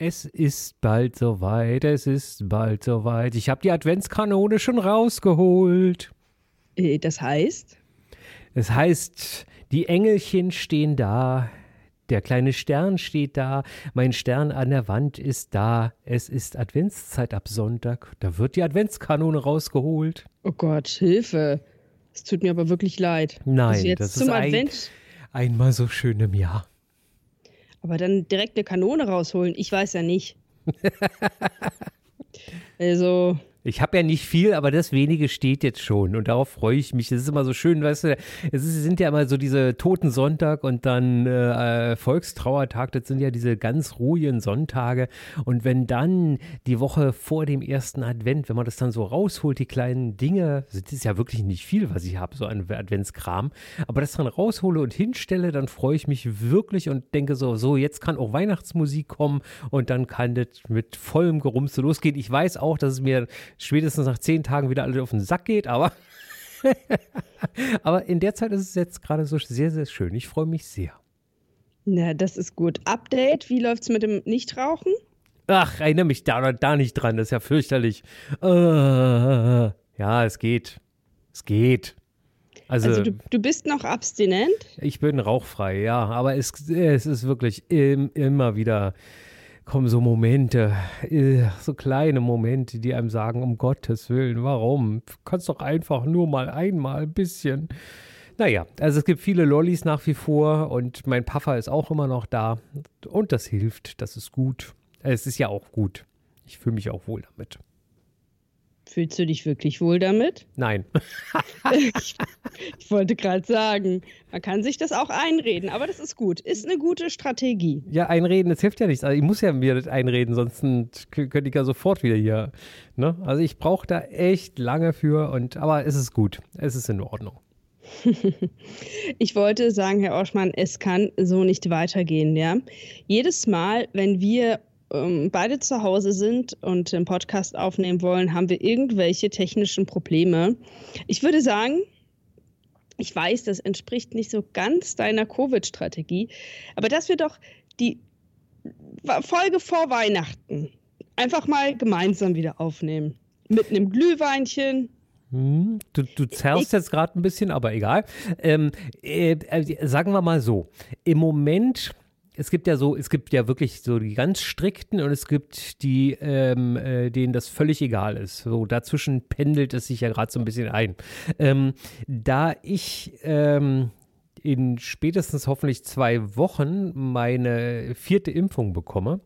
Es ist bald soweit, es ist bald soweit. Ich habe die Adventskanone schon rausgeholt. Äh, Das heißt? Es heißt, die Engelchen stehen da, der kleine Stern steht da, mein Stern an der Wand ist da. Es ist Adventszeit ab Sonntag, da wird die Adventskanone rausgeholt. Oh Gott, Hilfe. Es tut mir aber wirklich leid. Nein, also jetzt das zum ist ein- Advent, Einmal so schön im Jahr. Aber dann direkt eine Kanone rausholen. Ich weiß ja nicht. also, Ich habe ja nicht viel, aber das wenige steht jetzt schon und darauf freue ich mich. Es ist immer so schön, weißt du, es ist, sind ja immer so diese Toten Sonntag und dann äh, Volkstrauertag, das sind ja diese ganz ruhigen Sonntage und wenn dann die Woche vor dem ersten Advent, wenn man das dann so rausholt, die kleinen Dinge, das ist ja wirklich nicht viel, was ich habe, so an Adventskram, aber das dann raushole und hinstelle, dann freue ich mich wirklich und denke so, so, jetzt kann auch Weihnachtsmusik kommen und dann kann das mit vollem Gerumste losgehen. Ich weiß auch, dass es mir spätestens nach zehn Tagen wieder alles auf den Sack geht, aber, aber in der Zeit ist es jetzt gerade so sehr, sehr schön. Ich freue mich sehr. na, das ist gut. Update, wie läuft's mit dem Nichtrauchen? Ach, erinnere mich da da nicht dran, das ist ja fürchterlich. Äh, ja, es geht. Es geht. Also, Also, du, du bist noch abstinent? ich bin rauchfrei, ja, aber es, es ist wirklich im, immer wieder kommen so Momente, äh, so kleine Momente, die einem sagen, um Gottes Willen, warum? Du kannst doch einfach nur mal einmal ein bisschen. Naja, also es gibt viele Lollis nach wie vor und mein Puffer ist auch immer noch da und das hilft, das ist gut. Es ist ja auch gut. Ich fühle mich auch wohl damit. Fühlst du dich wirklich wohl damit? Nein. ich, ich wollte gerade sagen, man kann sich das auch einreden, aber das ist gut. Ist eine gute Strategie. Ja, einreden, das hilft ja nichts. Also ich muss ja mir das einreden, sonst könnte ich ja sofort wieder hier. Ne? Also ich brauche da echt lange für und aber es ist gut. Es ist in Ordnung. Ich wollte sagen, Herr Oschmann, es kann so nicht weitergehen, ja. Jedes Mal, wenn wir ähm, beide zu Hause sind und den Podcast aufnehmen wollen, haben wir irgendwelche technischen Probleme. Ich würde sagen, ich weiß, das entspricht nicht so ganz deiner Covid-Strategie, aber dass wir doch die Folge vor Weihnachten einfach mal gemeinsam wieder aufnehmen. Mit einem Glühweinchen, Hm, du, du zerrst jetzt gerade ein bisschen, aber egal. Ähm, äh, äh, sagen wir mal so, im Moment, es gibt ja so, es gibt ja wirklich so die ganz strikten und es gibt die, ähm, äh, denen das völlig egal ist. So dazwischen pendelt es sich ja gerade so ein bisschen ein. Ähm, da ich ähm, in spätestens hoffentlich zwei Wochen meine vierte Impfung bekomme,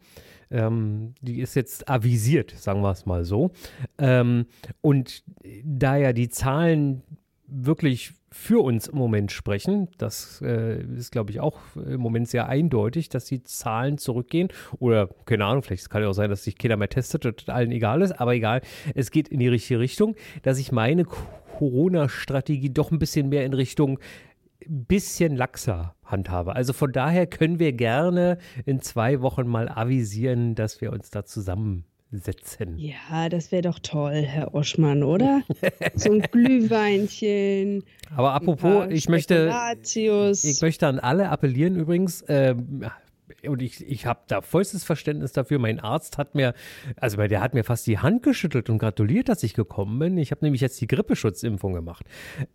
ähm, die ist jetzt avisiert, sagen wir es mal so. Ähm, und da ja die Zahlen wirklich für uns im Moment sprechen, das äh, ist, glaube ich, auch im Moment sehr eindeutig, dass die Zahlen zurückgehen. Oder, keine Ahnung, vielleicht kann ja auch sein, dass sich keiner mehr testet und allen egal ist, aber egal, es geht in die richtige Richtung, dass ich meine Corona-Strategie doch ein bisschen mehr in Richtung bisschen laxer handhabe. Also von daher können wir gerne in zwei Wochen mal avisieren, dass wir uns da zusammensetzen. Ja, das wäre doch toll, Herr Oschmann, oder? so ein Glühweinchen. Aber apropos, ich möchte, ich möchte an alle appellieren übrigens. Ähm, und ich, ich habe da vollstes Verständnis dafür. Mein Arzt hat mir, also der hat mir fast die Hand geschüttelt und gratuliert, dass ich gekommen bin. Ich habe nämlich jetzt die Grippeschutzimpfung gemacht.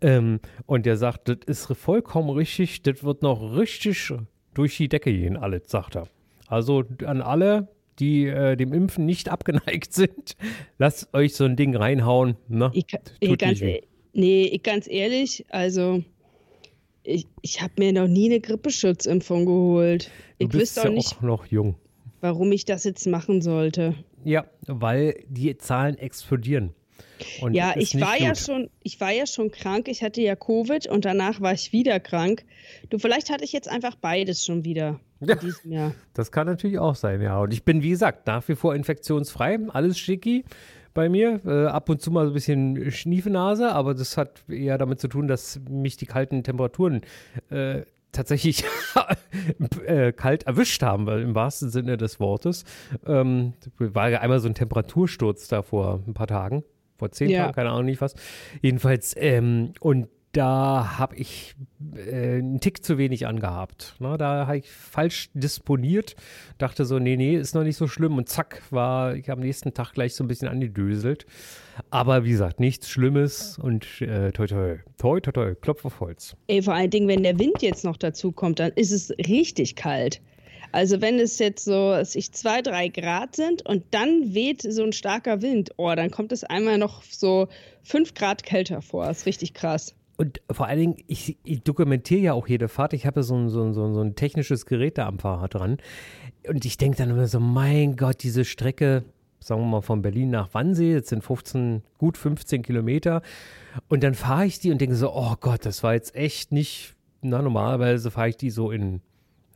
Ähm, und der sagt, das ist vollkommen richtig, das wird noch richtig durch die Decke gehen, alles, sagt er. Also an alle, die äh, dem Impfen nicht abgeneigt sind, lasst euch so ein Ding reinhauen. Ne? ich, ich, ganz, e- nee, ich, ganz ehrlich, also ich, ich habe mir noch nie eine Grippeschutzimpfung geholt. Du Ich bist wüsste ja auch nicht, auch noch jung. warum ich das jetzt machen sollte. Ja, weil die Zahlen explodieren. Und ja, ich war nicht ja gut. schon, ich war ja schon krank. Ich hatte ja Covid und danach war ich wieder krank. Du, vielleicht hatte ich jetzt einfach beides schon wieder Ja. in diesem Jahr. Das kann natürlich auch sein, ja. Und ich bin, wie gesagt, nach wie vor infektionsfrei. Alles schicki bei mir. Äh, ab und zu mal so ein bisschen Schniefenase, aber das hat eher damit zu tun, dass mich die kalten Temperaturen äh, tatsächlich äh, kalt erwischt haben, weil im wahrsten Sinne des Wortes. Ähm, war ja einmal so ein Temperatursturz da vor ein paar Tagen. Vor zehn Ja. Tagen, keine Ahnung nicht was. Jedenfalls, ähm, und da habe ich äh, einen Tick zu wenig angehabt. Na, ne? da habe ich falsch disponiert, dachte so, nee, nee, ist noch nicht so schlimm und zack, war ich am nächsten Tag gleich so ein bisschen angedöselt. Aber wie gesagt, nichts Schlimmes und äh, toi, toi, toi, toi, toi, Klopf auf Holz. Ey, vor allen Dingen, wenn der Wind jetzt noch dazu kommt, dann ist es richtig kalt. Also wenn es jetzt so ich zwei, drei Grad sind und dann weht so ein starker Wind, oh, dann kommt es einmal noch so fünf Grad kälter vor. Das ist richtig krass. Und vor allen Dingen, ich, ich dokumentiere ja auch jede Fahrt. Ich habe so ein, so, so, so ein technisches Gerät da am Fahrrad dran. Und ich denke dann immer so, mein Gott, diese Strecke, sagen wir mal von Berlin nach Wannsee, jetzt sind 15, gut 15 Kilometer. Und dann fahre ich die und denke so, oh Gott, das war jetzt echt nicht, na normalerweise fahre ich die so in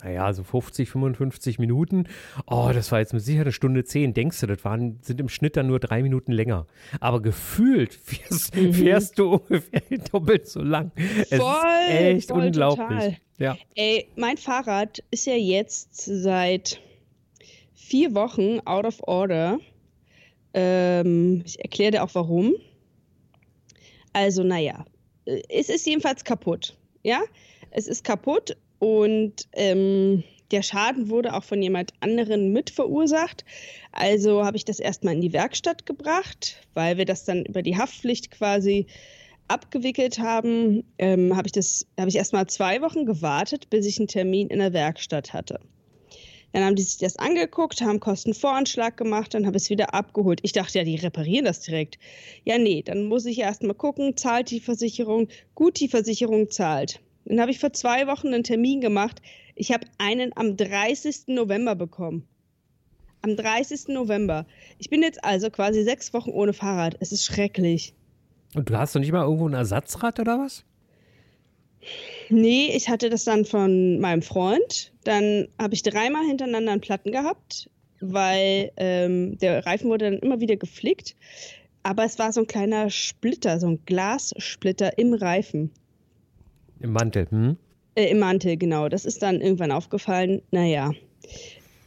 naja, so 50, 55 Minuten. Oh, das war jetzt mit Sicherheit eine Stunde zehn. Denkst du, das waren, sind im Schnitt dann nur drei Minuten länger. Aber gefühlt fährst, mhm. fährst du ungefähr doppelt so lang. Voll, es ist echt voll, unglaublich. Total. Ja. Ey, mein Fahrrad ist ja jetzt seit vier Wochen out of order. Ähm, ich erkläre dir auch warum. Also, naja, es ist jedenfalls kaputt. Ja, es ist kaputt und ähm, der Schaden wurde auch von jemand anderen mit verursacht. Also habe ich das erstmal in die Werkstatt gebracht, weil wir das dann über die Haftpflicht quasi abgewickelt haben. Ähm, habe ich habe ich erstmal zwei Wochen gewartet, bis ich einen Termin in der Werkstatt hatte. Dann haben die sich das angeguckt, haben Kostenvoranschlag gemacht, dann habe ich es wieder abgeholt. Ich dachte ja, die reparieren das direkt. Ja, nee, dann muss ich erst mal gucken, zahlt die Versicherung? Gut, die Versicherung zahlt. Dann habe ich vor zwei Wochen einen Termin gemacht. Ich habe einen am 30. November bekommen. Am 30. November. Ich bin jetzt also quasi sechs Wochen ohne Fahrrad. Es ist schrecklich. Und du hast doch nicht mal irgendwo ein Ersatzrad oder was? Nee, ich hatte das dann von meinem Freund. Dann habe ich dreimal hintereinander einen Platten gehabt, weil ähm, der Reifen wurde dann immer wieder geflickt. Aber es war so ein kleiner Splitter, so ein Glassplitter im Reifen. Im Mantel, hm? Äh, Im Mantel, genau. Das ist dann irgendwann aufgefallen. Naja.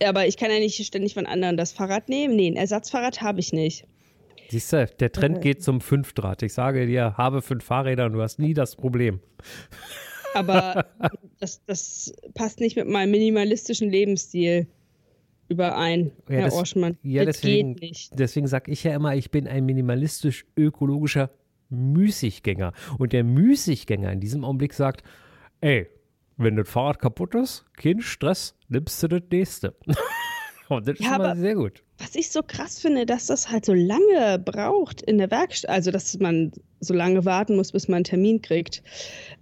Aber ich kann ja nicht ständig von anderen das Fahrrad nehmen. Nee, ein Ersatzfahrrad habe ich nicht. Siehst du, der Trend geht zum Fünfdraht. Ich sage dir, habe fünf Fahrräder und du hast nie das Problem. Aber das, das passt nicht mit meinem minimalistischen Lebensstil überein, ja, Herr das, Orschmann. Ja, das deswegen, geht nicht. Deswegen sage ich ja immer, ich bin ein minimalistisch-ökologischer Müßiggänger. Und der Müßiggänger in diesem Augenblick sagt, ey, wenn das Fahrrad kaputt ist, kein Stress, nimmst du das nächste. Und das ja, ist immer sehr gut. Was ich so krass finde, dass das halt so lange braucht in der Werkstatt, also dass man so lange warten muss, bis man einen Termin kriegt.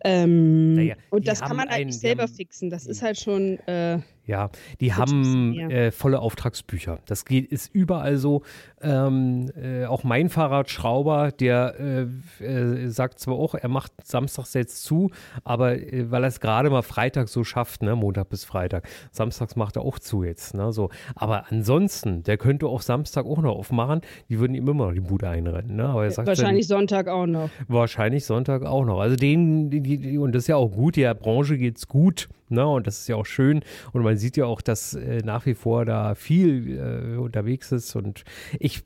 Ähm, naja, und das kann man eigentlich selber haben, fixen. Das ist halt schon. Äh, ja, die haben äh, volle Auftragsbücher. Das geht, ist überall so. Ähm, äh, auch mein Fahrradschrauber, der äh, äh, sagt zwar auch, er macht samstags jetzt zu, aber äh, weil er es gerade mal Freitag so schafft, ne, Montag bis Freitag. Samstags macht er auch zu jetzt, ne, so. Aber ansonsten, der könnte auch Samstag auch noch aufmachen. Die würden ihm immer noch die Bude einrennen, ne. Aber er sagt Wahrscheinlich dann, Sonntag auch noch. Wahrscheinlich Sonntag auch noch. Also denen, die, die, und das ist ja auch gut, der Branche geht's gut. Ne? Und das ist ja auch schön. Und man sieht ja auch, dass äh, nach wie vor da viel äh, unterwegs ist. Und ich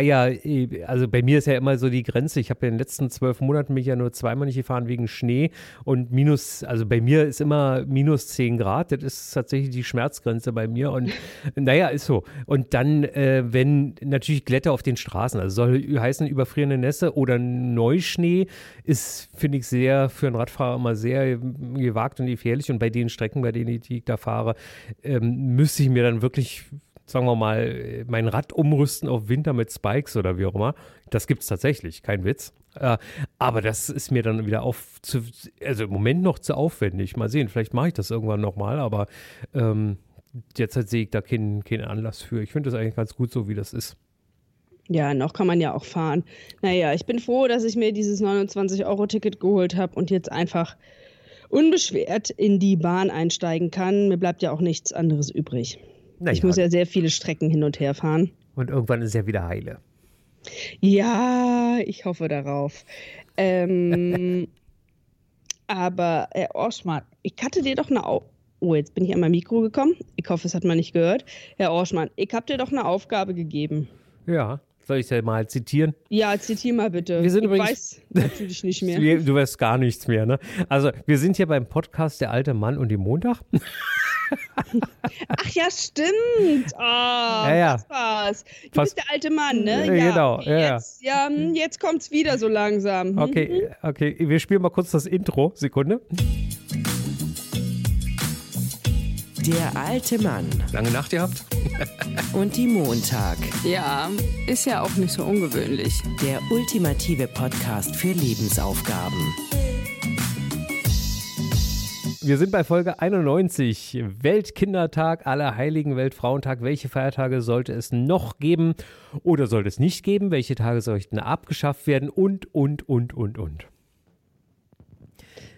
ja, äh, also bei mir ist ja immer so die Grenze. Ich habe in den letzten zwölf Monaten mich ja nur zweimal nicht gefahren wegen Schnee und minus, also bei mir ist immer minus zehn Grad. Das ist tatsächlich die Schmerzgrenze bei mir. Und naja, ist so. Und dann, äh, wenn natürlich Glätte auf den Straßen, also soll heißen überfrierende Nässe oder Neuschnee, ist, finde ich, sehr für einen Radfahrer immer sehr gewagt und gefährlich. Und bei den Strecken, bei denen ich da fahre, ähm, müsste ich mir dann wirklich sagen wir mal, mein Rad umrüsten auf Winter mit Spikes oder wie auch immer. Das gibt es tatsächlich, kein Witz. Äh, aber das ist mir dann wieder auf, zu, also im Moment noch zu aufwendig. Mal sehen, vielleicht mache ich das irgendwann nochmal, aber ähm, derzeit sehe ich da keinen, keinen Anlass für. Ich finde das eigentlich ganz gut so, wie das ist. Ja, noch kann man ja auch fahren. Naja, ich bin froh, dass ich mir dieses 29-Euro-Ticket geholt habe und jetzt einfach unbeschwert in die Bahn einsteigen kann. Mir bleibt ja auch nichts anderes übrig. Naja. Ich muss ja sehr viele Strecken hin und her fahren. Und irgendwann ist ja wieder heile. Ja, ich hoffe darauf. Ähm, aber, Herr Orschmann, ich hatte dir doch eine. Au oh, jetzt bin ich an mein Mikro gekommen. Ich hoffe, es hat man nicht gehört. Herr Orschmann, ich habe dir doch eine Aufgabe gegeben. Ja, Soll ich es ja mal zitieren? Ja, zitier mal bitte. Wir sind ich übrigens, weiß natürlich nicht mehr. Du weißt gar nichts mehr, ne? Also, wir sind hier beim Podcast Der alte Mann und die Montag. Ach ja, stimmt. Oh, ja, ja. das war's. Du Fast, bist der alte Mann, ne? Ja, genau. Ja, jetzt, ja, hm, jetzt kommt's wieder so langsam. Hm, okay, hm. okay. Wir spielen mal kurz das Intro. Sekunde. Der alte Mann. Lange Nacht gehabt? Und die Montag. Ja, ist ja auch nicht so ungewöhnlich. Der ultimative Podcast für Lebensaufgaben. Wir sind bei Folge 91. Weltkindertag, Allerheiligen, Weltfrauentag. Welche Feiertage sollte es noch geben oder sollte es nicht geben? Welche Tage sollten abgeschafft werden? Und, und, und, und, und.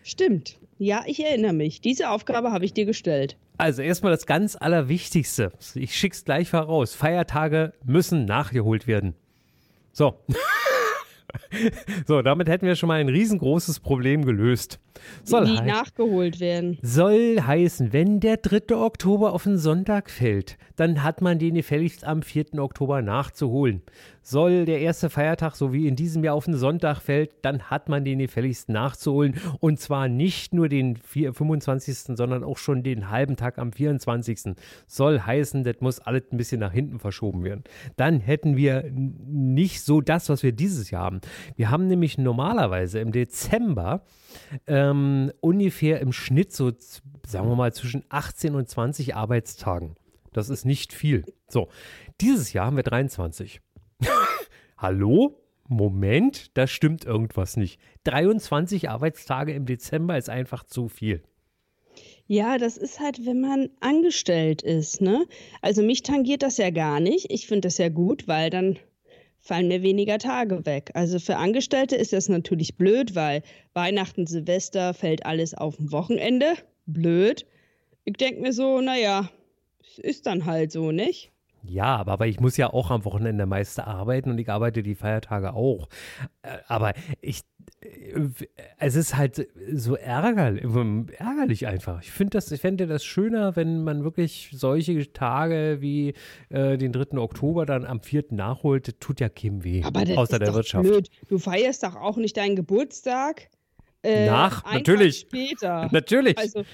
Stimmt. Ja, ich erinnere mich. Diese Aufgabe habe ich dir gestellt. Also erstmal das ganz Allerwichtigste. Ich schick's gleich voraus. Feiertage müssen nachgeholt werden. So. so, damit hätten wir schon mal ein riesengroßes Problem gelöst. Soll die nachgeholt werden. Soll heißen, wenn der 3. Oktober auf einen Sonntag fällt, dann hat man den gefälligst am 4. Oktober nachzuholen. Soll der erste Feiertag, so wie in diesem Jahr, auf einen Sonntag fällt, dann hat man den gefälligst nachzuholen. Und zwar nicht nur den 25., sondern auch schon den halben Tag am 24. Soll heißen, das muss alles ein bisschen nach hinten verschoben werden. Dann hätten wir nicht so das, was wir dieses Jahr haben. Wir haben nämlich normalerweise im Dezember ähm, ungefähr im Schnitt so, sagen wir mal, zwischen 18 und 20 Arbeitstagen. Das ist nicht viel. So, dieses Jahr haben wir 23. Hallo? Moment, da stimmt irgendwas nicht. 23 Arbeitstage im Dezember ist einfach zu viel. Ja, das ist halt, wenn man angestellt ist, ne? Also mich tangiert das ja gar nicht. Ich finde das ja gut, weil dann fallen mir weniger Tage weg. Also für Angestellte ist das natürlich blöd, weil Weihnachten, Silvester fällt alles auf ein Wochenende. Blöd. Ich denke mir so, naja, es ist dann halt so, nicht? Ja, aber, aber ich muss ja auch am Wochenende meist arbeiten und ich arbeite die Feiertage auch. Äh, aber ich, äh, es ist halt so ärgerlich, ärgerlich einfach. Ich finde das, ich fände das schöner, wenn man wirklich solche Tage wie äh, den 3. Oktober dann am 4. nachholt. Das tut ja keinem weh. Aber das außer ist der doch Wirtschaft. Blöd. Du feierst doch auch nicht deinen Geburtstag. Äh, Nach, natürlich. Später. Natürlich. Also,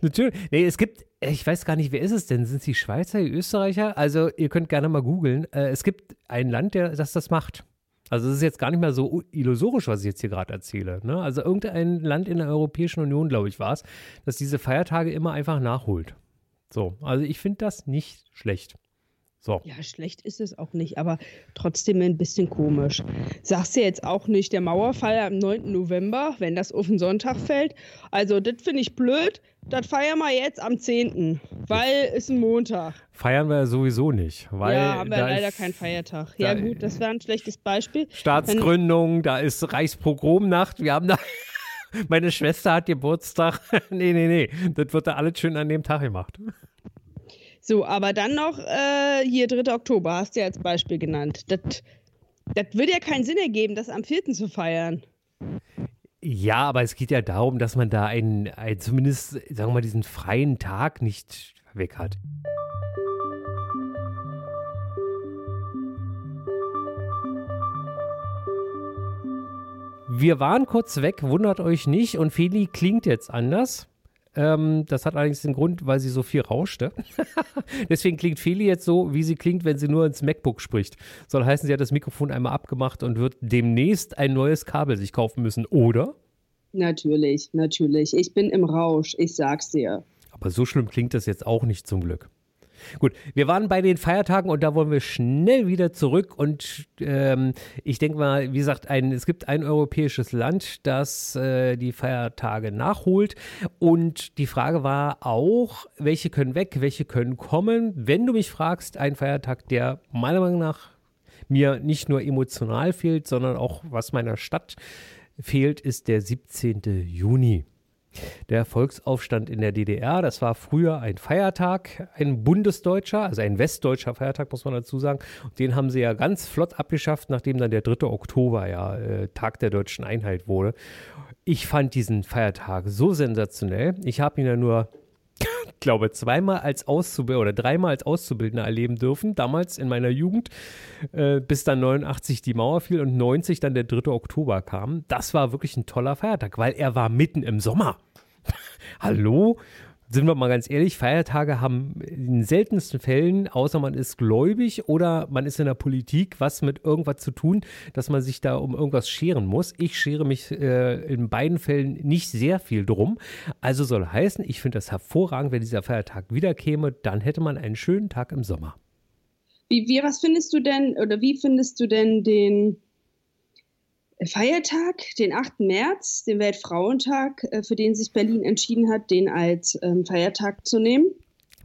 Natürlich. Nee, es gibt, ich weiß gar nicht, wer ist es denn? Sind es die Schweizer, die Österreicher? Also, ihr könnt gerne mal googeln. Äh, es gibt ein Land, der, das das macht. Also, es ist jetzt gar nicht mehr so illusorisch, was ich jetzt hier gerade erzähle. Ne? Also, irgendein Land in der Europäischen Union, glaube ich, war es, das diese Feiertage immer einfach nachholt. So, also ich finde das nicht schlecht. So. Ja, schlecht ist es auch nicht, aber trotzdem ein bisschen komisch. Sagst du jetzt auch nicht, der Mauerfall am 9. November, wenn das auf den Sonntag fällt? Also, das finde ich blöd. Das feiern wir jetzt am 10., weil es ein Montag. Feiern wir sowieso nicht. Weil ja, haben wir leider keinen Feiertag. Ja, gut, das wäre ein schlechtes Beispiel. Staatsgründung, wenn, da ist Reichspogromnacht. Wir haben da. Meine Schwester hat Geburtstag. nee, nee, nee. Das wird da alles schön an dem Tag gemacht. So, aber dann noch äh, hier 3. Oktober, hast du ja als Beispiel genannt. Das, würde ja keinen Sinn ergeben, das am 4. zu feiern. Ja, aber es geht ja darum, dass man da einen, einen zumindest, sagen wir mal, diesen freien Tag nicht weg hat. Wir waren kurz weg, wundert euch nicht, und Feli klingt jetzt anders. Ähm, das hat allerdings den Grund, weil sie so viel rauschte. Deswegen klingt Feli jetzt so, wie sie klingt, wenn sie nur ins MacBook spricht. Soll heißen, sie hat das Mikrofon einmal abgemacht und wird demnächst ein neues Kabel sich kaufen müssen, oder? Natürlich, natürlich. Ich bin im Rausch, ich sag's dir. Aber so schlimm klingt das jetzt auch nicht zum Glück. Gut, wir waren bei den Feiertagen und da wollen wir schnell wieder zurück. Und ähm, ich denke mal, wie gesagt, ein, es gibt ein europäisches Land, das äh, die Feiertage nachholt. Und die Frage war auch, welche können weg, welche können kommen. Wenn du mich fragst, ein Feiertag, der meiner Meinung nach mir nicht nur emotional fehlt, sondern auch was meiner Stadt fehlt, ist der 17. Juni. Der Volksaufstand in der DDR, das war früher ein Feiertag, ein bundesdeutscher, also ein westdeutscher Feiertag, muss man dazu sagen. Und den haben sie ja ganz flott abgeschafft, nachdem dann der 3. Oktober ja äh, Tag der deutschen Einheit wurde. Ich fand diesen Feiertag so sensationell. Ich habe ihn ja nur glaube, zweimal als Auszubildender oder dreimal als Auszubildender erleben dürfen, damals in meiner Jugend, äh, bis dann 89 die Mauer fiel und 90 dann der 3. Oktober kam. Das war wirklich ein toller Feiertag, weil er war mitten im Sommer. Hallo? Sind wir mal ganz ehrlich, Feiertage haben in den seltensten Fällen, außer man ist gläubig oder man ist in der Politik, was mit irgendwas zu tun, dass man sich da um irgendwas scheren muss. Ich schere mich äh, in beiden Fällen nicht sehr viel drum. Also soll heißen, ich finde das hervorragend, wenn dieser Feiertag wiederkäme, dann hätte man einen schönen Tag im Sommer. Wie, wie, was findest du denn oder wie findest du denn den Feiertag, den 8. März, den Weltfrauentag, äh, für den sich Berlin entschieden hat, den als ähm, Feiertag zu nehmen.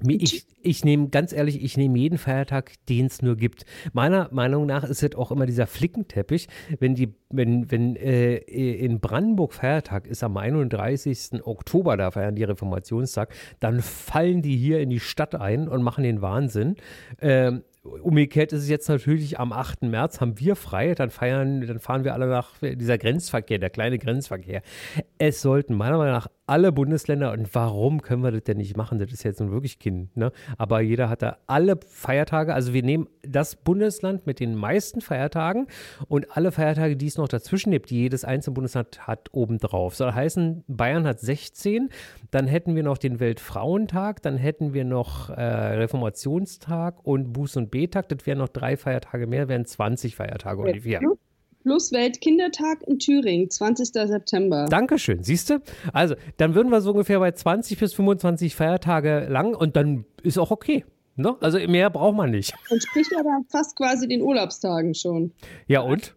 Ich, ich nehme, ganz ehrlich, ich nehme jeden Feiertag, den es nur gibt. Meiner Meinung nach ist es auch immer dieser Flickenteppich, wenn die, wenn, wenn äh, in Brandenburg Feiertag ist am 31. Oktober, da feiern die Reformationstag, dann fallen die hier in die Stadt ein und machen den Wahnsinn. Ähm, Umgekehrt ist es jetzt natürlich am 8. März haben wir frei, dann feiern, dann fahren wir alle nach dieser Grenzverkehr, der kleine Grenzverkehr. Es sollten meiner Meinung nach alle Bundesländer, und warum können wir das denn nicht machen? Das ist jetzt nun wirklich Kind, ne? Aber jeder hat da alle Feiertage. Also wir nehmen das Bundesland mit den meisten Feiertagen und alle Feiertage, die es noch dazwischen gibt, die jedes einzelne Bundesland hat, obendrauf. Soll heißen, Bayern hat 16, dann hätten wir noch den Weltfrauentag, dann hätten wir noch äh, Reformationstag und Buß- und B-Tag. Das wären noch drei Feiertage mehr, wären 20 Feiertage ungefähr. Ja plus Weltkindertag in Thüringen, 20. September. Dankeschön, siehst du? Also, dann würden wir so ungefähr bei 20 bis 25 Feiertage lang und dann ist auch okay. Ne? Also mehr braucht man nicht. Entspricht aber fast quasi den Urlaubstagen schon. Ja, und?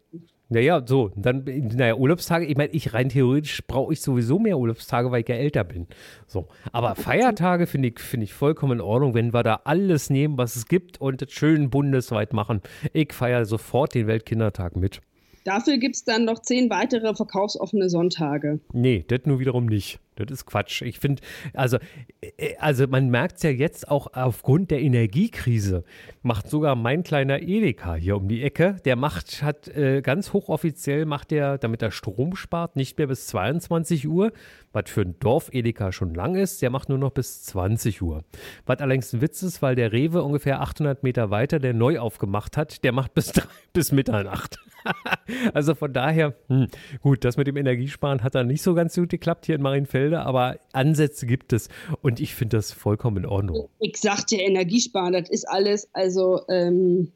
Naja, so, dann, naja, Urlaubstage, ich meine, ich rein theoretisch brauche ich sowieso mehr Urlaubstage, weil ich ja älter bin. So, aber Feiertage finde ich, find ich vollkommen in Ordnung, wenn wir da alles nehmen, was es gibt und das schön bundesweit machen. Ich feiere sofort den Weltkindertag mit. Dafür gibt es dann noch zehn weitere verkaufsoffene Sonntage. Nee, das nur wiederum nicht. Das ist Quatsch. Ich finde, also, äh, also man merkt es ja jetzt auch aufgrund der Energiekrise, macht sogar mein kleiner Edeka hier um die Ecke, der macht, hat äh, ganz hochoffiziell, macht der, damit er Strom spart, nicht mehr bis 22 Uhr, was für ein Dorf-Edeka schon lang ist, der macht nur noch bis 20 Uhr. Was allerdings ein Witz ist, weil der Rewe ungefähr 800 Meter weiter, der neu aufgemacht hat, der macht bis, bis Mitternacht. also von daher, hm, gut, das mit dem Energiesparen hat dann nicht so ganz gut geklappt hier in Marienfelde, aber Ansätze gibt es und ich finde das vollkommen in Ordnung. Ich sagte Energiesparen, das ist alles, also ähm,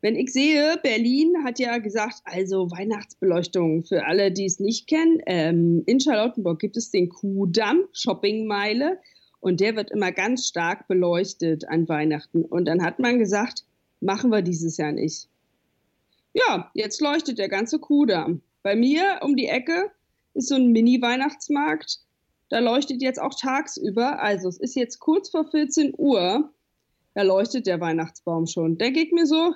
wenn ich sehe, Berlin hat ja gesagt, also Weihnachtsbeleuchtung für alle, die es nicht kennen. Ähm, in Charlottenburg gibt es den Kuhdamm, Shoppingmeile, und der wird immer ganz stark beleuchtet an Weihnachten. Und dann hat man gesagt, machen wir dieses Jahr nicht. Ja, jetzt leuchtet der ganze Kudamm. Bei mir um die Ecke ist so ein Mini-Weihnachtsmarkt. Da leuchtet jetzt auch tagsüber. Also es ist jetzt kurz vor 14 Uhr. Da leuchtet der Weihnachtsbaum schon. Der geht mir so,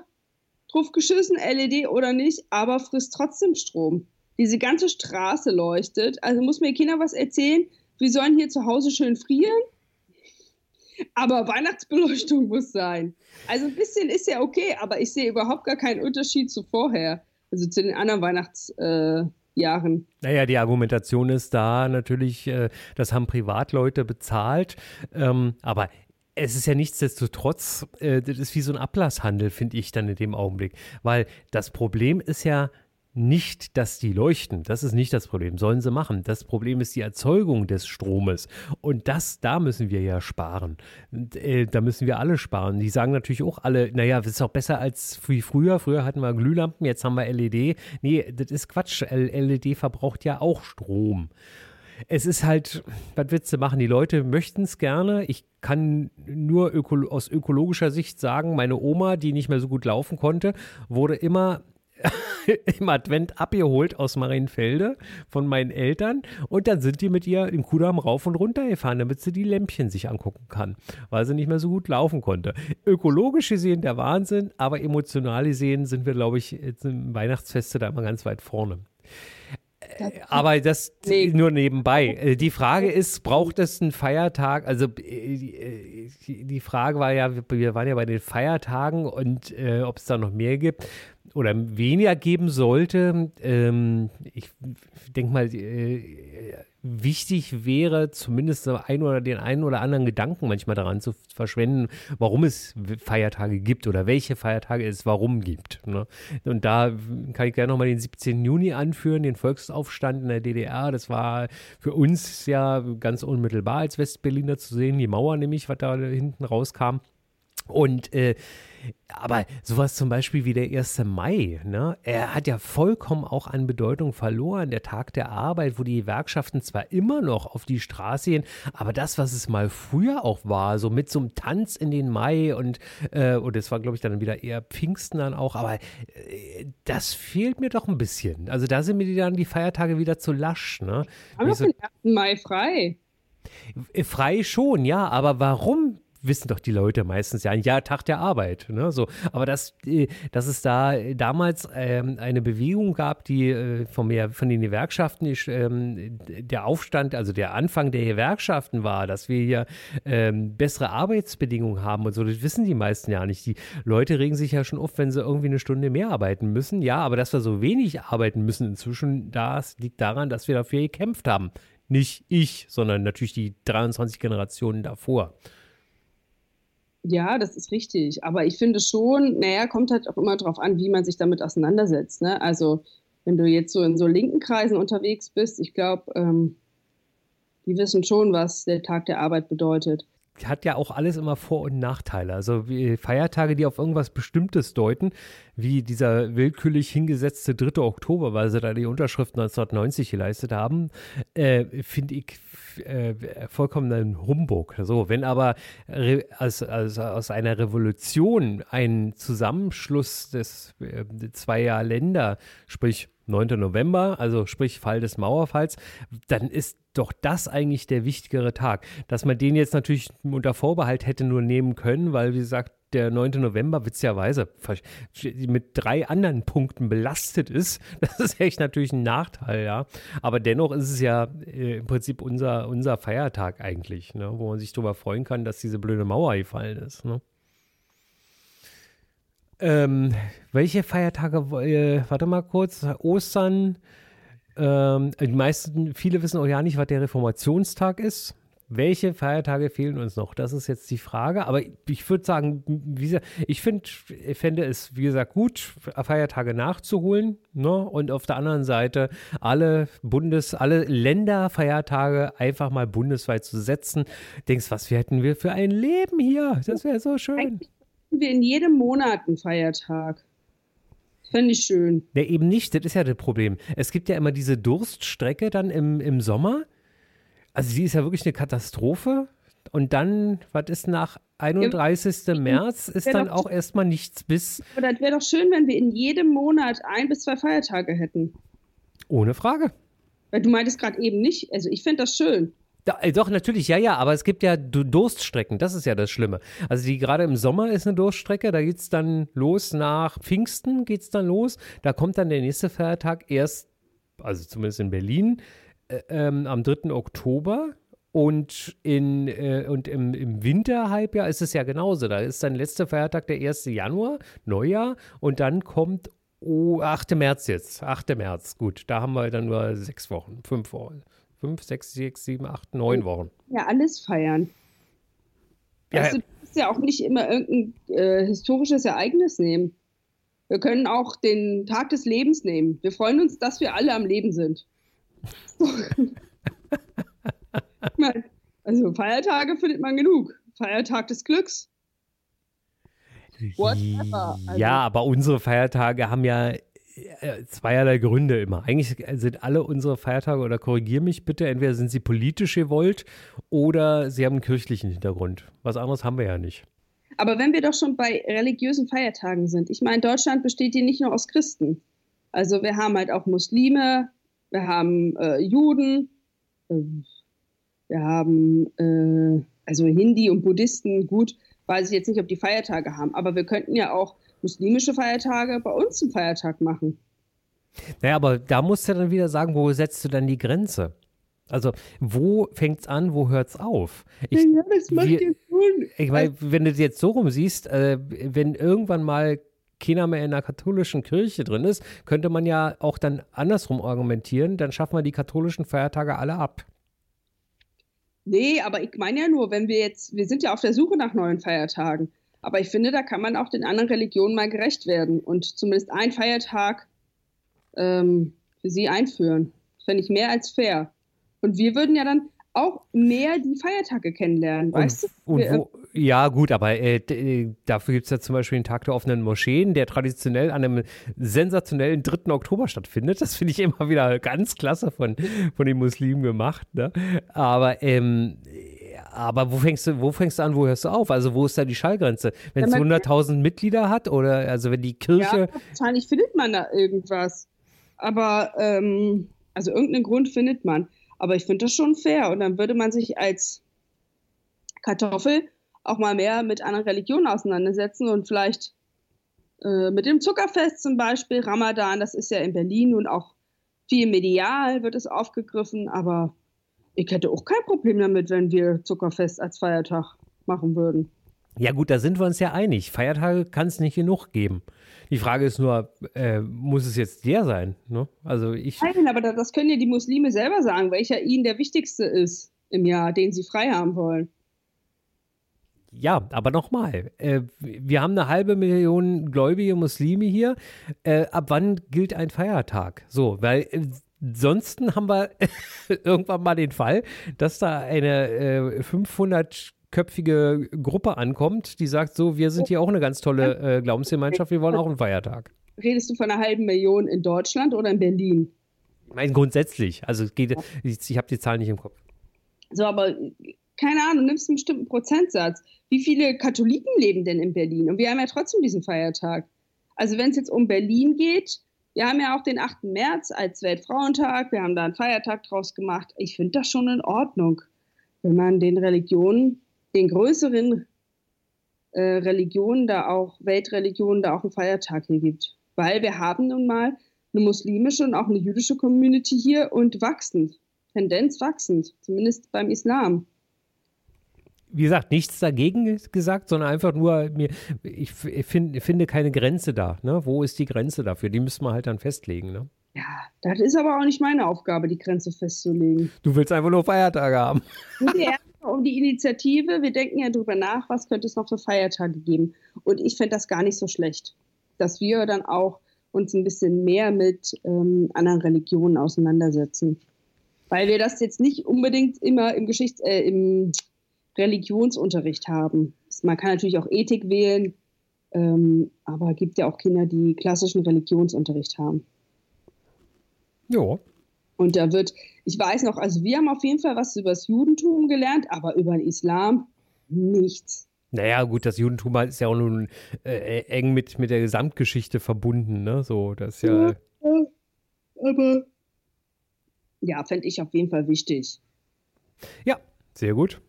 drauf geschissen, LED oder nicht, aber frisst trotzdem Strom. Diese ganze Straße leuchtet. Also muss mir keiner was erzählen. Wir sollen hier zu Hause schön frieren. Aber Weihnachtsbeleuchtung muss sein. Also ein bisschen ist ja okay, aber ich sehe überhaupt gar keinen Unterschied zu vorher. Also zu den anderen Weihnachtsjahren. Äh, naja, die Argumentation ist da natürlich, äh, das haben Privatleute bezahlt. Ähm, aber es ist ja nichtsdestotrotz, äh, das ist wie so ein Ablasshandel, finde ich dann in dem Augenblick. Weil das Problem ist ja, nicht, dass die leuchten. Das ist nicht das Problem. Sollen sie machen. Das Problem ist die Erzeugung des Stromes. Und das, da müssen wir ja sparen. Äh, da müssen wir alle sparen. Die sagen natürlich auch alle, naja, das ist auch besser als wie früher. Früher hatten wir Glühlampen, jetzt haben wir LED. Nee, das ist Quatsch. LED verbraucht ja auch Strom. Es ist halt, was willst du machen? Die Leute möchten es gerne. Ich kann nur öko aus ökologischer Sicht sagen, meine Oma, die nicht mehr so gut laufen konnte, wurde immer im Advent abgeholt aus Marienfelde von meinen Eltern und dann sind die mit ihr im Kudamm rauf und runter gefahren, damit sie die Lämpchen sich angucken kann, weil sie nicht mehr so gut laufen konnte. Ökologisch gesehen der Wahnsinn, aber emotional gesehen sind wir, glaube ich, jetzt im Weihnachtsfeste da immer ganz weit vorne. Aber das nee. nur nebenbei. Äh, die Frage ist, braucht es einen Feiertag? Also äh, die Frage war ja, wir waren ja bei den Feiertagen und äh, ob es da noch mehr gibt. Oder weniger geben sollte. Ähm, ich denke mal, äh, wichtig wäre, zumindest ein oder den einen oder anderen Gedanken manchmal daran zu verschwenden, warum es Feiertage gibt oder welche Feiertage es warum gibt. Ne? Und da kann ich gerne nochmal den 17. Juni anführen, den Volksaufstand in der DDR. Das war für uns ja ganz unmittelbar als Westberliner zu sehen, die Mauer nämlich, was da hinten rauskam. Und äh, aber sowas zum Beispiel wie der 1. Mai, ne? er hat ja vollkommen auch an Bedeutung verloren. Der Tag der Arbeit, wo die Gewerkschaften zwar immer noch auf die Straße gehen, aber das, was es mal früher auch war, so mit so einem Tanz in den Mai und, äh, und das war, glaube ich, dann wieder eher Pfingsten dann auch, aber äh, das fehlt mir doch ein bisschen. Also da sind mir dann die Feiertage wieder zu lasch. Ne? Haben wir so, den 1. Mai frei? Frei schon, ja, aber warum wissen doch die Leute meistens ja, ja, Tag der Arbeit. Ne? So, aber dass, äh, dass es da damals ähm, eine Bewegung gab, die äh, von, mehr, von den Gewerkschaften, die, ähm, der Aufstand, also der Anfang der Gewerkschaften war, dass wir hier ähm, bessere Arbeitsbedingungen haben und so, das wissen die meisten ja nicht. Die Leute regen sich ja schon oft, wenn sie irgendwie eine Stunde mehr arbeiten müssen. Ja, aber dass wir so wenig arbeiten müssen inzwischen, das liegt daran, dass wir dafür gekämpft haben. Nicht ich, sondern natürlich die 23 Generationen davor. Ja, das ist richtig. Aber ich finde schon, naja, kommt halt auch immer darauf an, wie man sich damit auseinandersetzt. Ne? Also, wenn du jetzt so in so linken Kreisen unterwegs bist, ich glaube, ähm, die wissen schon, was der Tag der Arbeit bedeutet hat ja auch alles immer Vor- und Nachteile. Also Feiertage, die auf irgendwas Bestimmtes deuten, wie dieser willkürlich hingesetzte 3. Oktober, weil sie da die Unterschrift 1990 geleistet haben, äh, finde ich äh, vollkommen ein Humbug. So, wenn aber als, als, aus einer Revolution ein Zusammenschluss des äh, zweier Länder, sprich 9. November, also sprich Fall des Mauerfalls, dann ist doch das eigentlich der wichtigere Tag. Dass man den jetzt natürlich unter Vorbehalt hätte nur nehmen können, weil, wie gesagt, der 9. November witzigerweise mit drei anderen Punkten belastet ist. Das ist echt natürlich ein Nachteil, ja. Aber dennoch ist es ja äh, im Prinzip unser, unser Feiertag eigentlich, ne? wo man sich darüber freuen kann, dass diese blöde Mauer gefallen ist. Ne? Ähm, welche Feiertage, äh, warte mal kurz, Ostern, ähm, die meisten, viele wissen auch ja nicht, was der Reformationstag ist. Welche Feiertage fehlen uns noch? Das ist jetzt die Frage. Aber ich würde sagen, wie, ich find, fände es, wie gesagt, gut, Feiertage nachzuholen. Ne? Und auf der anderen Seite alle Bundes-, alle Länderfeiertage einfach mal bundesweit zu setzen. Denkst, was hätten wir für ein Leben hier? Das wäre so schön. Eigentlich wir in jedem Monat einen Feiertag. Fände ich schön. Ja, eben nicht, das ist ja das Problem. Es gibt ja immer diese Durststrecke dann im, im Sommer. Also die ist ja wirklich eine Katastrophe. Und dann, was ist nach 31. Ja, März, ist dann auch erstmal nichts bis. Aber das wäre doch schön, wenn wir in jedem Monat ein bis zwei Feiertage hätten. Ohne Frage. Weil du meintest gerade eben nicht. Also ich fände das schön. Da, äh, doch, natürlich, ja, ja, aber es gibt ja Durststrecken, das ist ja das Schlimme. Also die gerade im Sommer ist eine Durststrecke, da geht es dann los nach Pfingsten geht es dann los. Da kommt dann der nächste Feiertag erst, also zumindest in Berlin, äh, ähm, am 3. Oktober. Und, in, äh, und im, im Winterhalbjahr ist es ja genauso. Da ist dann letzter Feiertag der 1. Januar, Neujahr, und dann kommt oh, 8. März jetzt. 8. März, gut, da haben wir dann nur sechs Wochen, fünf Wochen fünf, sechs, sechs, sieben, acht, neun Wochen. Ja, alles feiern. Ja, also, du musst ja auch nicht immer irgendein äh, historisches Ereignis nehmen. Wir können auch den Tag des Lebens nehmen. Wir freuen uns, dass wir alle am Leben sind. also Feiertage findet man genug. Feiertag des Glücks. Whatever. Also, ja, aber unsere Feiertage haben ja zweierlei Gründe immer. Eigentlich sind alle unsere Feiertage, oder korrigier mich bitte, entweder sind sie politisch gewollt oder sie haben einen kirchlichen Hintergrund. Was anderes haben wir ja nicht. Aber wenn wir doch schon bei religiösen Feiertagen sind, ich meine, Deutschland besteht hier nicht nur aus Christen. Also wir haben halt auch Muslime, wir haben äh, Juden, äh, wir haben äh, also Hindi und Buddhisten, gut, weiß ich jetzt nicht, ob die Feiertage haben, aber wir könnten ja auch muslimische Feiertage bei uns zum Feiertag machen. Naja, aber da musst du dann wieder sagen, wo setzt du dann die Grenze? Also, wo fängt es an, wo hört es auf? Ich, ja, das macht wir, schon. Ich meine, wenn du es jetzt so rum siehst, äh, wenn irgendwann mal keiner mehr in der katholischen Kirche drin ist, könnte man ja auch dann andersrum argumentieren, dann schaffen wir die katholischen Feiertage alle ab. Nee, aber ich meine ja nur, wenn wir jetzt, wir sind ja auf der Suche nach neuen Feiertagen. Aber ich finde, da kann man auch den anderen Religionen mal gerecht werden und zumindest einen Feiertag ähm, für sie einführen. Das fände ich mehr als fair. Und wir würden ja dann auch mehr die Feiertage kennenlernen, weißt und, du? Und wo, ja, gut, aber äh, äh dafür gibt es ja zum Beispiel den Tag der offenen Moscheen, der traditionell an einem sensationellen 3. Oktober stattfindet. Das finde ich immer wieder ganz klasse von, von den Muslimen gemacht. Ne? Aber ähm, aber wo fängst du, wo fängst du an, wo hörst du auf? Also wo ist da die Schallgrenze? Wenn es 100.000 Mitglieder hat oder also wenn die Kirche. Ja, wahrscheinlich findet man da irgendwas. Aber ähm, also irgendeinen Grund findet man. Aber ich finde das schon fair. Und dann würde man sich als Kartoffel auch mal mehr mit anderen Religionen auseinandersetzen und vielleicht äh, mit dem Zuckerfest zum Beispiel, Ramadan, das ist ja in Berlin und auch viel medial wird es aufgegriffen, aber ich hätte auch kein Problem damit, wenn wir Zuckerfest als Feiertag machen würden. Ja gut, da sind wir uns ja einig. Feiertage kann es nicht genug geben. Die Frage ist nur, äh, muss es jetzt der sein? Ne? Also ich. Nein, aber das können ja die Muslime selber sagen, welcher ihnen der wichtigste ist im Jahr, den sie frei haben wollen. Ja, aber nochmal, äh, wir haben eine halbe Million gläubige Muslime hier. Äh, ab wann gilt ein Feiertag? So, weil äh, ansonsten haben wir irgendwann mal den Fall, dass da eine 500 äh, köpfige Gruppe ankommt, die sagt so, wir sind hier auch eine ganz tolle äh, Glaubensgemeinschaft, wir wollen auch einen Feiertag. Redest du von einer halben Million in Deutschland oder in Berlin? Ich meine grundsätzlich, also geht, ich, ich habe die Zahl nicht im Kopf. So, aber keine Ahnung, nimmst einen bestimmten Prozentsatz. Wie viele Katholiken leben denn in Berlin? Und wir haben ja trotzdem diesen Feiertag. Also wenn es jetzt um Berlin geht, wir haben ja auch den 8. März als Weltfrauentag, wir haben da einen Feiertag draus gemacht. Ich finde das schon in Ordnung, wenn man den Religionen den größeren äh, Religionen da auch, Weltreligionen da auch einen Feiertag hier gibt. Weil wir haben nun mal eine muslimische und auch eine jüdische Community hier und wachsend, Tendenz wachsend, zumindest beim Islam. Wie gesagt, nichts dagegen gesagt, sondern einfach nur, mir, ich find, finde keine Grenze da. Ne? Wo ist die Grenze dafür? Die müssen wir halt dann festlegen. Ne? Ja, das ist aber auch nicht meine Aufgabe, die Grenze festzulegen. Du willst einfach nur Feiertage haben. Ja, um die Initiative. Wir denken ja darüber nach, was könnte es noch für Feiertage geben. Und ich fände das gar nicht so schlecht, dass wir dann auch uns ein bisschen mehr mit ähm, anderen Religionen auseinandersetzen. Weil wir das jetzt nicht unbedingt immer im, Geschichts-, äh, im Religionsunterricht haben. Man kann natürlich auch Ethik wählen, ähm, aber es gibt ja auch Kinder, die klassischen Religionsunterricht haben. Ja, und da wird, ich weiß noch, also wir haben auf jeden Fall was über das Judentum gelernt, aber über den Islam nichts. Naja, gut, das Judentum ist ja auch nun äh, eng mit, mit der Gesamtgeschichte verbunden, ne? So, das ja. ja, ja aber. Ja, fände ich auf jeden Fall wichtig. Ja, sehr gut.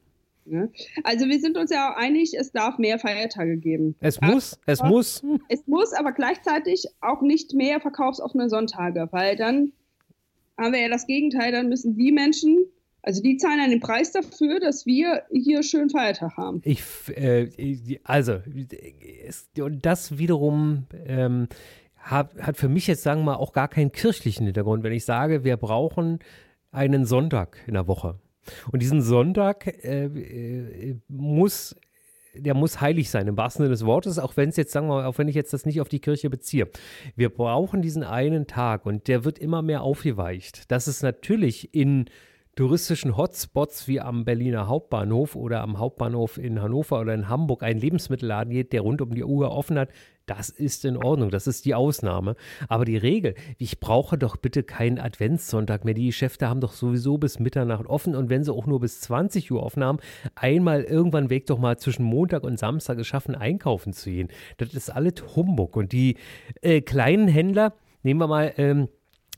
Ja. Also wir sind uns ja auch einig, es darf mehr Feiertage geben. Es muss, es muss. Es muss, aber gleichzeitig auch nicht mehr verkaufsoffene Sonntage, weil dann haben wir ja das Gegenteil, dann müssen die Menschen, also die zahlen einen Preis dafür, dass wir hier schön Feiertag haben. Ich, äh, also, und das wiederum ähm, hat, hat für mich jetzt, sagen wir mal, auch gar keinen kirchlichen Hintergrund, wenn ich sage, wir brauchen einen Sonntag in der Woche. Und diesen Sonntag äh, äh, muss der muss heilig sein, im wahrsten Sinne des Wortes, auch wenn es jetzt, sagen wir mal, auch wenn ich jetzt das nicht auf die Kirche beziehe. Wir brauchen diesen einen Tag und der wird immer mehr aufgeweicht. Das ist natürlich in touristischen Hotspots wie am Berliner Hauptbahnhof oder am Hauptbahnhof in Hannover oder in Hamburg ein Lebensmittelladen geht, der rund um die Uhr offen hat, das ist in Ordnung, das ist die Ausnahme. Aber die Regel, ich brauche doch bitte keinen Adventssonntag mehr. Die Geschäfte haben doch sowieso bis Mitternacht offen und wenn sie auch nur bis 20 Uhr offen haben, einmal irgendwann weg doch mal zwischen Montag und Samstag es schaffen, einkaufen zu gehen. Das ist alles Humbug. Und die äh, kleinen Händler, nehmen wir mal, ähm,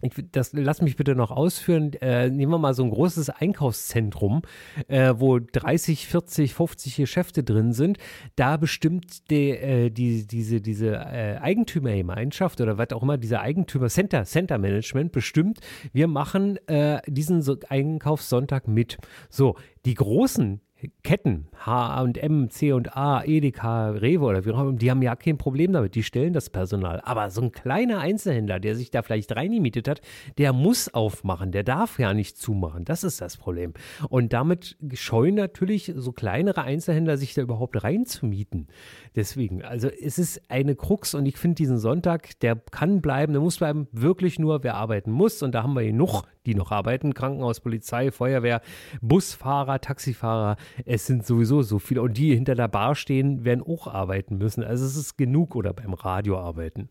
ich, das lass mich bitte noch ausführen. Äh, nehmen wir mal so ein großes Einkaufszentrum, äh, wo 30, 40, 50 Geschäfte drin sind. Da bestimmt die, äh, die, diese, diese äh, Eigentümergemeinschaft oder was auch immer, dieser Eigentümer, Center, Center Management bestimmt, wir machen äh, diesen so Einkaufssonntag mit. So, die großen Ketten, H&M, C&A, Edeka, Rewe oder wie auch immer, die haben ja kein Problem damit, die stellen das Personal. Aber so ein kleiner Einzelhändler, der sich da vielleicht reingemietet hat, der muss aufmachen, der darf ja nicht zumachen. Das ist das Problem. Und damit scheuen natürlich so kleinere Einzelhändler sich da überhaupt reinzumieten. Deswegen, also es ist eine Krux und ich finde diesen Sonntag, der kann bleiben, der muss bleiben, wirklich nur, wer arbeiten muss. Und da haben wir genug, die noch arbeiten, Krankenhaus, Polizei, Feuerwehr, Busfahrer, Taxifahrer. Es sind sowieso so viele. Und die hinter der Bar stehen, werden auch arbeiten müssen. Also es ist genug oder beim Radio arbeiten.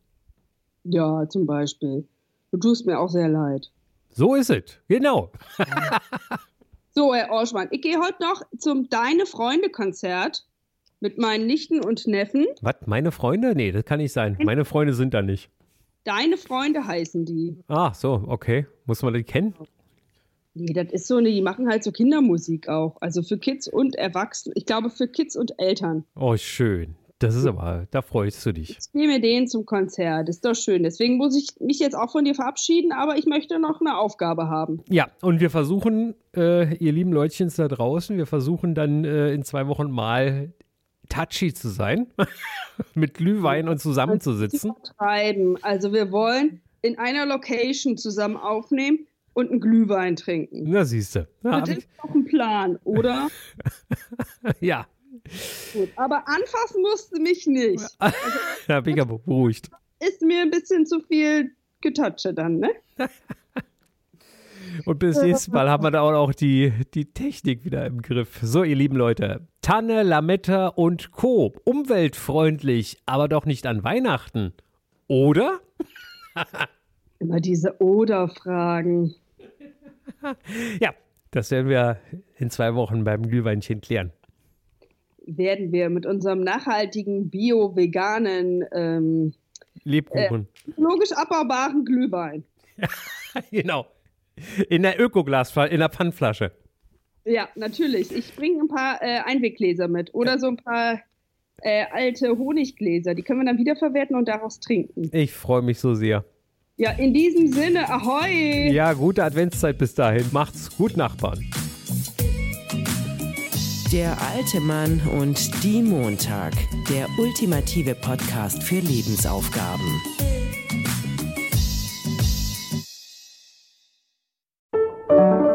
Ja, zum Beispiel. Du tust mir auch sehr leid. So ist es, genau. so, Herr Orschmann, ich gehe heute noch zum Deine Freunde-Konzert mit meinen Nichten und Neffen. Was, meine Freunde? Nee, das kann nicht sein. Meine Freunde sind da nicht. Deine Freunde heißen die. Ah, so, okay. Muss man die kennen? Nee, das ist so eine, die machen halt so Kindermusik auch. Also für Kids und Erwachsene. Ich glaube für Kids und Eltern. Oh, schön. Das ist aber, da freust du dich. Ich nehme den zum Konzert. Das ist doch schön. Deswegen muss ich mich jetzt auch von dir verabschieden, aber ich möchte noch eine Aufgabe haben. Ja, und wir versuchen, äh, ihr lieben Leutchens da draußen, wir versuchen dann äh, in zwei Wochen mal touchy zu sein, mit Glühwein und zusammenzusitzen. Treiben. Also wir wollen in einer Location zusammen aufnehmen und einen Glühwein trinken. Na, siehst du. Ja, das ist doch ein Plan, oder? ja. Gut, aber anfassen musste mich nicht. Also, da bin ich ja beruhigt. Ist mir ein bisschen zu viel Getatsche dann, ne? Und bis nächstes Mal haben wir da auch die, die Technik wieder im Griff. So, ihr lieben Leute. Tanne, Lametta und Co. Umweltfreundlich, aber doch nicht an Weihnachten. Oder? Immer diese Oder-Fragen. ja, das werden wir in zwei Wochen beim Glühweinchen klären. Werden wir mit unserem nachhaltigen, bio-veganen, ähm, Lebkuchen. Äh, logisch abbaubaren Glühwein. genau. In der Ökoglasflasche, in der Pfandflasche. Ja, natürlich. Ich bringe ein paar äh, Einweggläser mit oder so ein paar äh, alte Honiggläser. Die können wir dann wiederverwerten und daraus trinken. Ich freue mich so sehr. Ja, in diesem Sinne, ahoi! Ja, gute Adventszeit bis dahin. Macht's gut, Nachbarn. Der alte Mann und die Montag. Der ultimative Podcast für Lebensaufgaben.